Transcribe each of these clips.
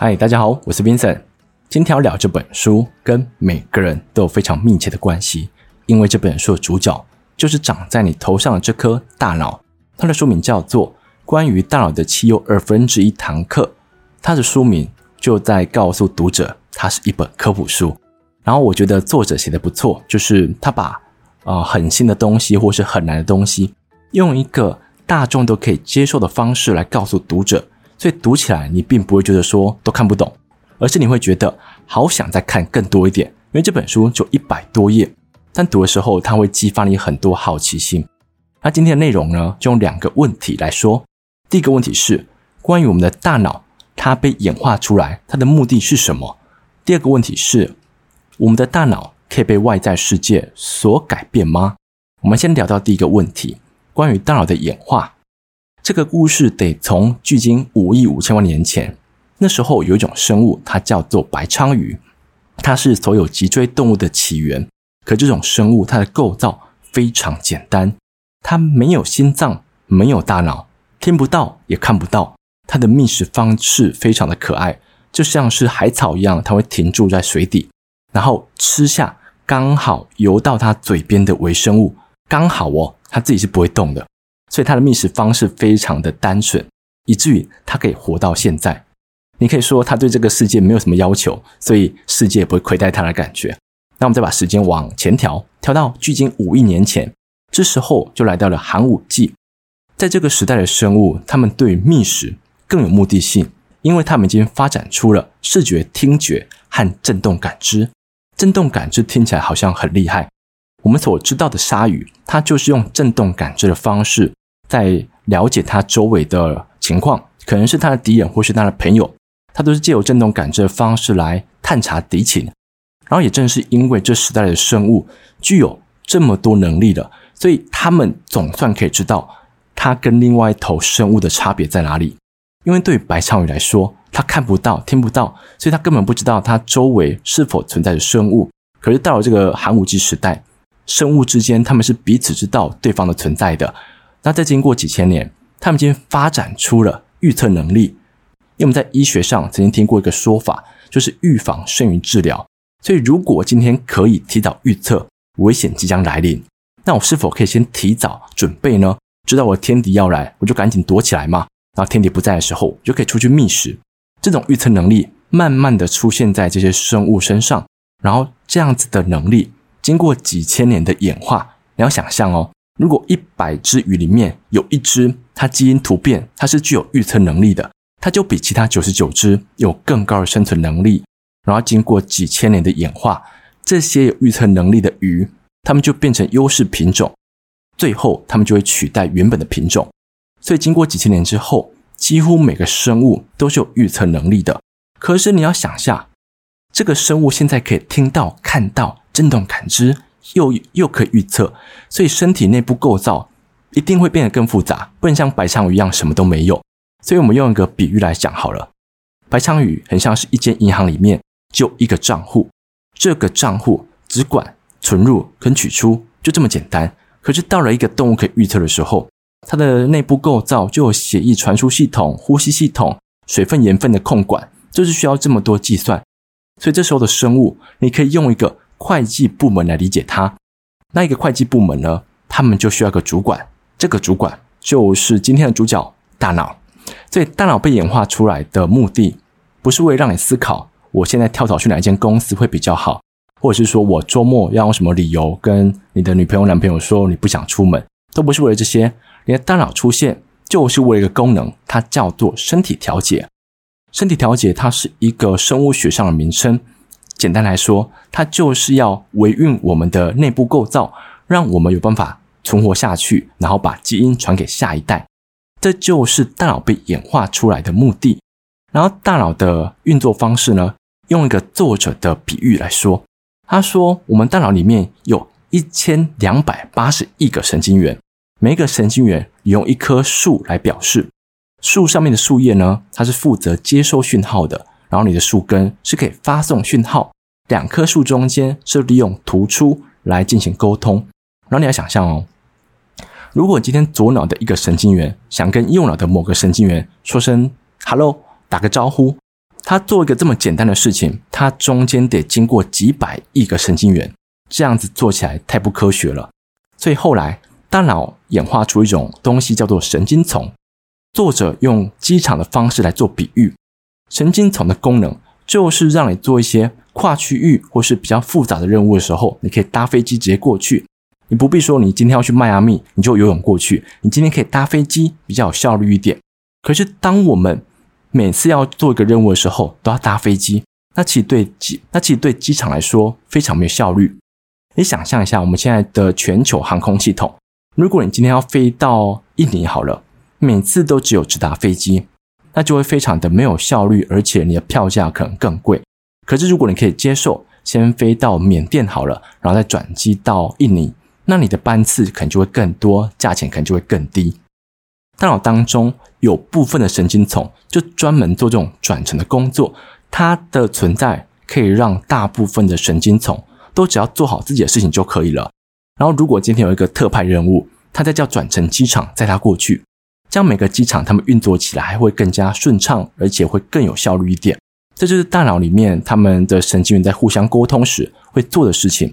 嗨，大家好，我是 Vincent。今天要聊这本书，跟每个人都有非常密切的关系，因为这本书的主角就是长在你头上的这颗大脑。它的书名叫做《关于大脑的七又二分之一堂课》。它的书名就在告诉读者，它是一本科普书。然后我觉得作者写的不错，就是他把、呃、很新的东西或是很难的东西，用一个大众都可以接受的方式来告诉读者。所以读起来，你并不会觉得说都看不懂，而是你会觉得好想再看更多一点。因为这本书就一百多页，但读的时候它会激发你很多好奇心。那今天的内容呢，就用两个问题来说。第一个问题是关于我们的大脑，它被演化出来，它的目的是什么？第二个问题是我们的大脑可以被外在世界所改变吗？我们先聊到第一个问题，关于大脑的演化。这个故事得从距今五亿五千万年前，那时候有一种生物，它叫做白鲳鱼，它是所有脊椎动物的起源。可这种生物它的构造非常简单，它没有心脏，没有大脑，听不到也看不到。它的觅食方式非常的可爱，就像是海草一样，它会停住在水底，然后吃下刚好游到它嘴边的微生物，刚好哦，它自己是不会动的。所以它的觅食方式非常的单纯，以至于它可以活到现在。你可以说它对这个世界没有什么要求，所以世界不会亏待它的感觉。那我们再把时间往前调，调到距今五亿年前，这时候就来到了寒武纪。在这个时代的生物，他们对觅食更有目的性，因为他们已经发展出了视觉、听觉和震动感知。震动感知听起来好像很厉害。我们所知道的鲨鱼，它就是用震动感知的方式。在了解它周围的情况，可能是它的敌人或是它的朋友，它都是借由振动感知的方式来探查敌情。然后也正是因为这时代的生物具有这么多能力了，所以他们总算可以知道它跟另外一头生物的差别在哪里。因为对白鲳鱼来说，它看不到、听不到，所以它根本不知道它周围是否存在着生物。可是到了这个寒武纪时代，生物之间他们是彼此知道对方的存在的。那再经过几千年，他们已经发展出了预测能力。因为我们在医学上曾经听过一个说法，就是预防胜于治疗。所以，如果今天可以提早预测危险即将来临，那我是否可以先提早准备呢？知道我的天敌要来，我就赶紧躲起来嘛。然后天敌不在的时候，我就可以出去觅食。这种预测能力慢慢的出现在这些生物身上，然后这样子的能力经过几千年的演化，你要想象哦。如果一百只鱼里面有一只它基因突变，它是具有预测能力的，它就比其他九十九只有更高的生存能力。然后经过几千年的演化，这些有预测能力的鱼，它们就变成优势品种，最后它们就会取代原本的品种。所以经过几千年之后，几乎每个生物都是有预测能力的。可是你要想下，这个生物现在可以听到、看到、震动感知。又又可以预测，所以身体内部构造一定会变得更复杂，不能像白鲳鱼一样什么都没有。所以我们用一个比喻来讲好了，白鲳鱼很像是一间银行里面就一个账户，这个账户只管存入跟取出，就这么简单。可是到了一个动物可以预测的时候，它的内部构造就有血液传输系统、呼吸系统、水分、盐分的控管，就是需要这么多计算。所以这时候的生物，你可以用一个。会计部门来理解它，那一个会计部门呢，他们就需要个主管，这个主管就是今天的主角——大脑。所以，大脑被演化出来的目的，不是为了让你思考，我现在跳槽去哪一间公司会比较好，或者是说我周末要用什么理由跟你的女朋友、男朋友说你不想出门，都不是为了这些。你的大脑出现，就是为了一个功能，它叫做身体调节。身体调节，它是一个生物学上的名称。简单来说，它就是要维运我们的内部构造，让我们有办法存活下去，然后把基因传给下一代。这就是大脑被演化出来的目的。然后，大脑的运作方式呢，用一个作者的比喻来说，他说：我们大脑里面有一千两百八十亿个神经元，每一个神经元用一棵树来表示，树上面的树叶呢，它是负责接收讯号的。然后你的树根是可以发送讯号，两棵树中间是利用突出来进行沟通。然后你要想象哦，如果今天左脑的一个神经元想跟右脑的某个神经元说声 “hello”，打个招呼，他做一个这么简单的事情，他中间得经过几百亿个神经元，这样子做起来太不科学了。所以后来大脑演化出一种东西叫做神经丛。作者用机场的方式来做比喻，神经丛的功能就是让你做一些跨区域或是比较复杂的任务的时候，你可以搭飞机直接过去。你不必说你今天要去迈阿密，你就游泳过去。你今天可以搭飞机，比较有效率一点。可是当我们每次要做一个任务的时候，都要搭飞机，那其实对机那其实对机场来说非常没有效率。你想象一下，我们现在的全球航空系统，如果你今天要飞到印尼好了，每次都只有直达飞机，那就会非常的没有效率，而且你的票价可能更贵。可是如果你可以接受先飞到缅甸好了，然后再转机到印尼，那你的班次可能就会更多，价钱可能就会更低。大脑当中有部分的神经丛就专门做这种转乘的工作，它的存在可以让大部分的神经丛都只要做好自己的事情就可以了。然后，如果今天有一个特派任务，他在叫转乘机场载他过去，这样每个机场它们运作起来还会更加顺畅，而且会更有效率一点。这就是大脑里面他们的神经元在互相沟通时会做的事情。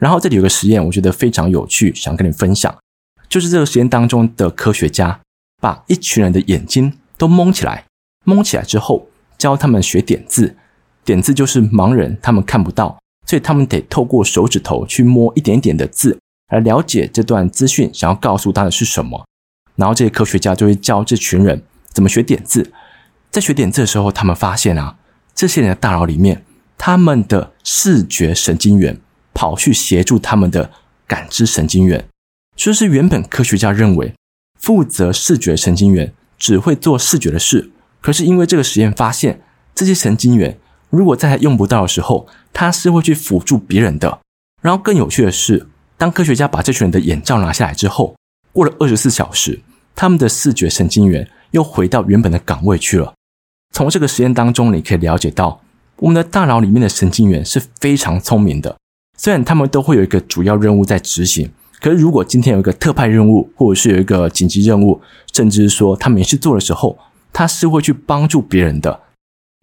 然后这里有个实验，我觉得非常有趣，想跟你分享，就是这个实验当中的科学家。把一群人的眼睛都蒙起来，蒙起来之后教他们学点字。点字就是盲人，他们看不到，所以他们得透过手指头去摸一点点的字，来了解这段资讯想要告诉他的是什么。然后这些科学家就会教这群人怎么学点字。在学点字的时候，他们发现啊，这些人的大脑里面，他们的视觉神经元跑去协助他们的感知神经元，就是原本科学家认为。负责视觉神经元只会做视觉的事，可是因为这个实验发现，这些神经元如果在它用不到的时候，它是会去辅助别人的。然后更有趣的是，当科学家把这群人的眼罩拿下来之后，过了二十四小时，他们的视觉神经元又回到原本的岗位去了。从这个实验当中，你可以了解到，我们的大脑里面的神经元是非常聪明的，虽然他们都会有一个主要任务在执行。可是，如果今天有一个特派任务，或者是有一个紧急任务，甚至说他没事做的时候，他是会去帮助别人的。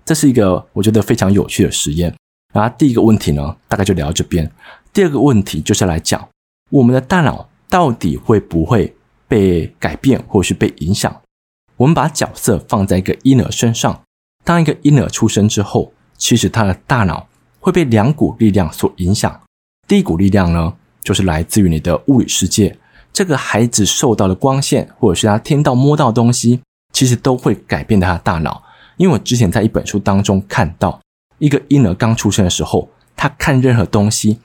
这是一个我觉得非常有趣的实验。然后第一个问题呢，大概就聊到这边。第二个问题就是来讲，我们的大脑到底会不会被改变，或是被影响？我们把角色放在一个婴儿身上，当一个婴儿出生之后，其实他的大脑会被两股力量所影响。第一股力量呢，就是来自于你的物理世界，这个孩子受到的光线，或者是他听到、摸到的东西，其实都会改变他的大脑。因为我之前在一本书当中看到，一个婴儿刚出生的时候，他看任何东西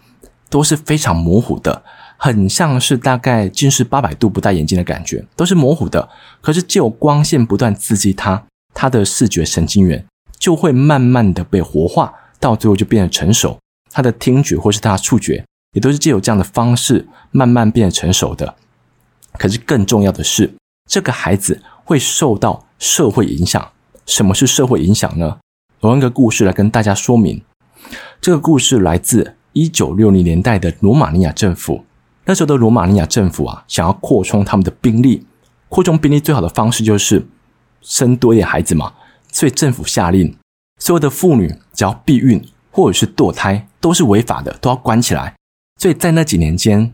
都是非常模糊的，很像是大概近视八百度不戴眼镜的感觉，都是模糊的。可是，就有光线不断刺激他，他的视觉神经元就会慢慢的被活化，到最后就变得成熟。他的听觉或是他的触觉。也都是借由这样的方式慢慢变得成熟的。可是更重要的是，这个孩子会受到社会影响。什么是社会影响呢？我用一个故事来跟大家说明。这个故事来自一九六零年代的罗马尼亚政府。那时候的罗马尼亚政府啊，想要扩充他们的兵力。扩充兵力最好的方式就是生多一点孩子嘛。所以政府下令，所有的妇女只要避孕或者是堕胎都是违法的，都要关起来。所以在那几年间，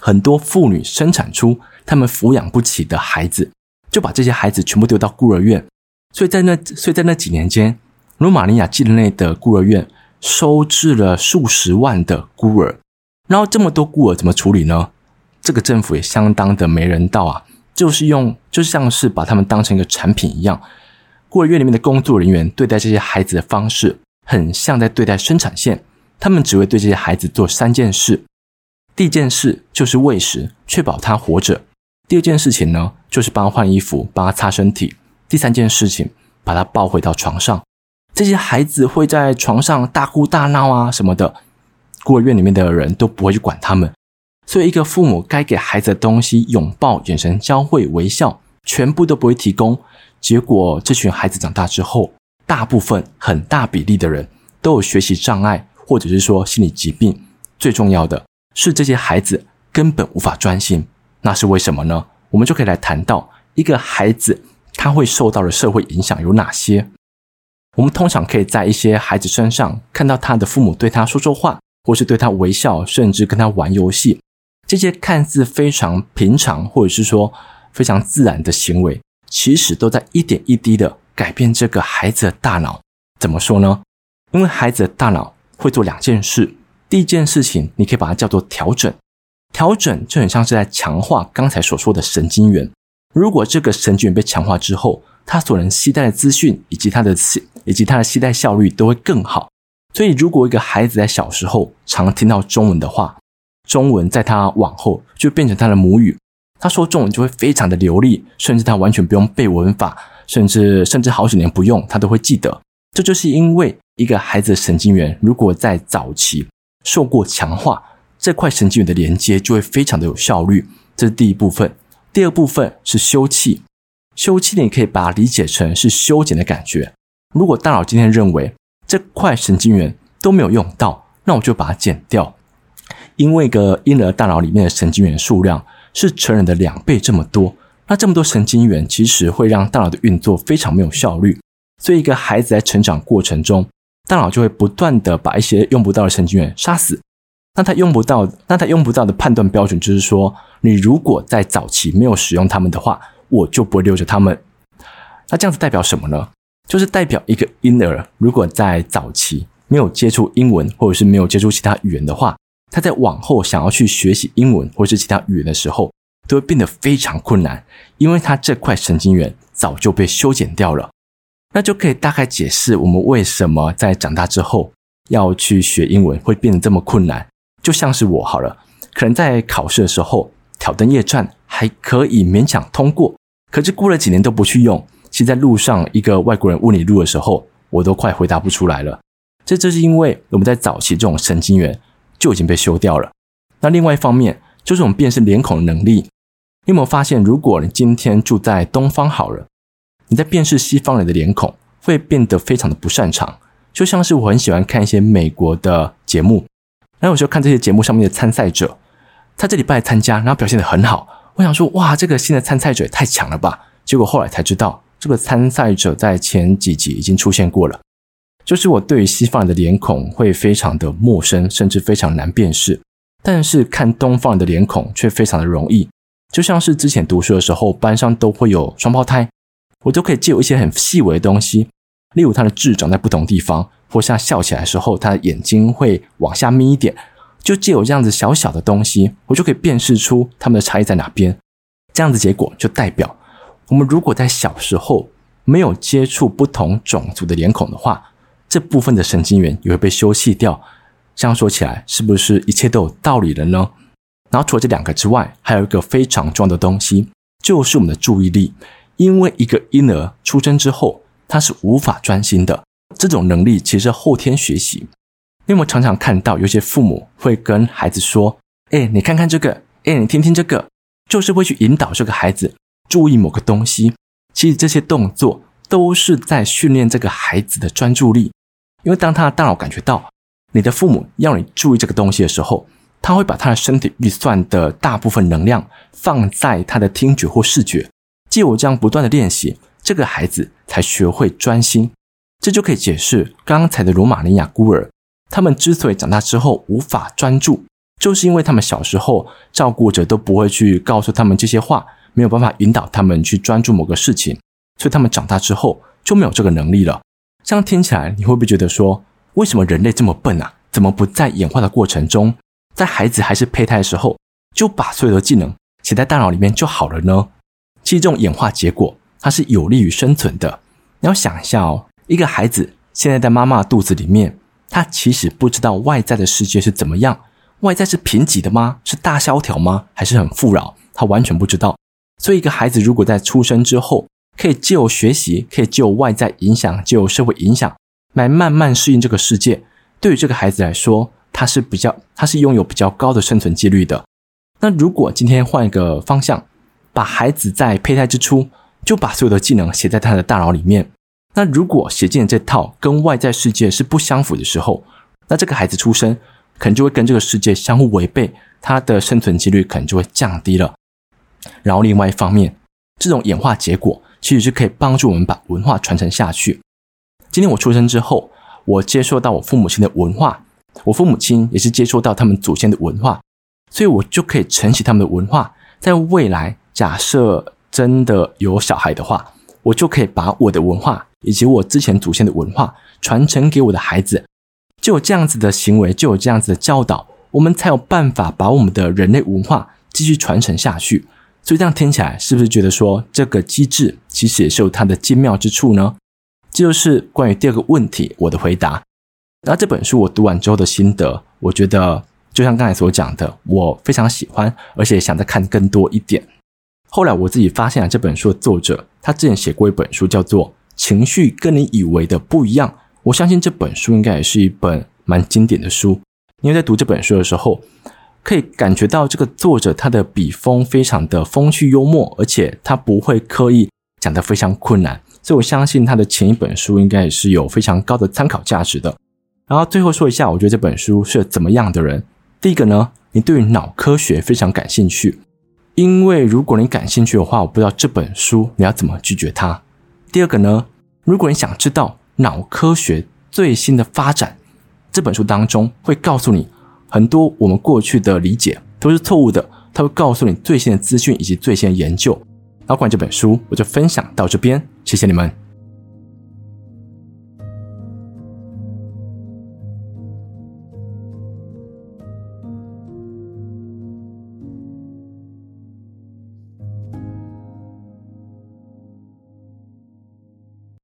很多妇女生产出他们抚养不起的孩子，就把这些孩子全部丢到孤儿院。所以在那，所以在那几年间，罗马尼亚境内的孤儿院收治了数十万的孤儿。然后这么多孤儿怎么处理呢？这个政府也相当的没人道啊，就是用就像是把他们当成一个产品一样。孤儿院里面的工作人员对待这些孩子的方式，很像在对待生产线。他们只会对这些孩子做三件事：第一件事就是喂食，确保他活着；第二件事情呢，就是帮他换衣服，帮他擦身体；第三件事情，把他抱回到床上。这些孩子会在床上大哭大闹啊什么的，孤儿院里面的人都不会去管他们。所以，一个父母该给孩子的东西——拥抱、眼神交汇、微笑，全部都不会提供。结果，这群孩子长大之后，大部分很大比例的人都有学习障碍。或者是说心理疾病，最重要的是这些孩子根本无法专心，那是为什么呢？我们就可以来谈到一个孩子他会受到的社会影响有哪些。我们通常可以在一些孩子身上看到他的父母对他说说话，或是对他微笑，甚至跟他玩游戏。这些看似非常平常，或者是说非常自然的行为，其实都在一点一滴的改变这个孩子的大脑。怎么说呢？因为孩子的大脑会做两件事。第一件事情，你可以把它叫做调整。调整就很像是在强化刚才所说的神经元。如果这个神经元被强化之后，它所能携带的资讯以及它的以及它的携带效率都会更好。所以，如果一个孩子在小时候常听到中文的话，中文在他往后就变成他的母语，他说中文就会非常的流利，甚至他完全不用背文法，甚至甚至好几年不用他都会记得。这就是因为一个孩子的神经元如果在早期受过强化，这块神经元的连接就会非常的有效率。这是第一部分。第二部分是休憩。休憩你可以把它理解成是修剪的感觉。如果大脑今天认为这块神经元都没有用到，那我就把它剪掉。因为个婴儿大脑里面的神经元数量是成人的两倍这么多，那这么多神经元其实会让大脑的运作非常没有效率。所以，一个孩子在成长过程中，大脑就会不断的把一些用不到的神经元杀死。那他用不到，那他用不到的判断标准就是说，你如果在早期没有使用它们的话，我就不会留着它们。那这样子代表什么呢？就是代表一个婴儿，如果在早期没有接触英文，或者是没有接触其他语言的话，他在往后想要去学习英文或是其他语言的时候，都会变得非常困难，因为他这块神经元早就被修剪掉了。那就可以大概解释我们为什么在长大之后要去学英文会变得这么困难。就像是我好了，可能在考试的时候挑灯夜战还可以勉强通过，可是过了几年都不去用。其实在路上，一个外国人问你路的时候，我都快回答不出来了。这就是因为我们在早期这种神经元就已经被修掉了。那另外一方面，就是我们辨识脸孔的能力。你有没有发现，如果你今天住在东方好了，你在辨识西方人的脸孔会变得非常的不擅长。就像是我很喜欢看一些美国的节目，然后有时候看这些节目上面的参赛者，他这礼拜参加，然后表现得很好，我想说，哇，这个新的参赛者也太强了吧！结果后来才知道。这个参赛者在前几集已经出现过了，就是我对于西方人的脸孔会非常的陌生，甚至非常难辨识，但是看东方人的脸孔却非常的容易。就像是之前读书的时候，班上都会有双胞胎，我都可以借由一些很细微的东西，例如他的痣长在不同地方，或是他笑起来的时候，他的眼睛会往下眯一点，就借由这样子小小的东西，我就可以辨识出他们的差异在哪边。这样子结果就代表。我们如果在小时候没有接触不同种族的脸孔的话，这部分的神经元也会被休息掉。这样说起来，是不是一切都有道理了呢？然后除了这两个之外，还有一个非常重要的东西，就是我们的注意力。因为一个婴儿出生之后，他是无法专心的。这种能力其实后天学习。因为我们常常看到有些父母会跟孩子说：“哎，你看看这个，哎，你听听这个”，就是会去引导这个孩子。注意某个东西，其实这些动作都是在训练这个孩子的专注力。因为当他的大脑感觉到你的父母要你注意这个东西的时候，他会把他的身体预算的大部分能量放在他的听觉或视觉。借由这样不断的练习，这个孩子才学会专心。这就可以解释刚才的罗马尼亚孤儿，他们之所以长大之后无法专注，就是因为他们小时候照顾者都不会去告诉他们这些话。没有办法引导他们去专注某个事情，所以他们长大之后就没有这个能力了。这样听起来，你会不会觉得说，为什么人类这么笨啊？怎么不在演化的过程中，在孩子还是胚胎的时候，就把所有的技能写在大脑里面就好了呢？其实这种演化结果，它是有利于生存的。你要想一下哦，一个孩子现在在妈妈肚子里面，他其实不知道外在的世界是怎么样，外在是贫瘠的吗？是大萧条吗？还是很富饶？他完全不知道。所以，一个孩子如果在出生之后，可以借由学习，可以借由外在影响，借由社会影响，来慢慢适应这个世界。对于这个孩子来说，他是比较，他是拥有比较高的生存几率的。那如果今天换一个方向，把孩子在胚胎之初就把所有的技能写在他的大脑里面，那如果写进这套跟外在世界是不相符的时候，那这个孩子出生可能就会跟这个世界相互违背，他的生存几率可能就会降低了。然后，另外一方面，这种演化结果其实是可以帮助我们把文化传承下去。今天我出生之后，我接受到我父母亲的文化，我父母亲也是接受到他们祖先的文化，所以我就可以承袭他们的文化。在未来，假设真的有小孩的话，我就可以把我的文化以及我之前祖先的文化传承给我的孩子。就有这样子的行为，就有这样子的教导，我们才有办法把我们的人类文化继续传承下去。所以这样听起来，是不是觉得说这个机制其实也是有它的精妙之处呢？这就是关于第二个问题我的回答。那这本书我读完之后的心得，我觉得就像刚才所讲的，我非常喜欢，而且想再看更多一点。后来我自己发现了这本书的作者，他之前写过一本书叫做《情绪跟你以为的不一样》。我相信这本书应该也是一本蛮经典的书，因为在读这本书的时候，可以感觉到这个作者他的笔锋非常的风趣幽默，而且他不会刻意讲得非常困难，所以我相信他的前一本书应该也是有非常高的参考价值的。然后最后说一下，我觉得这本书是怎么样的人？第一个呢，你对于脑科学非常感兴趣，因为如果你感兴趣的话，我不知道这本书你要怎么拒绝它。第二个呢，如果你想知道脑科学最新的发展，这本书当中会告诉你。很多我们过去的理解都是错误的，他会告诉你最新的资讯以及最新的研究。那关于这本书，我就分享到这边，谢谢你们。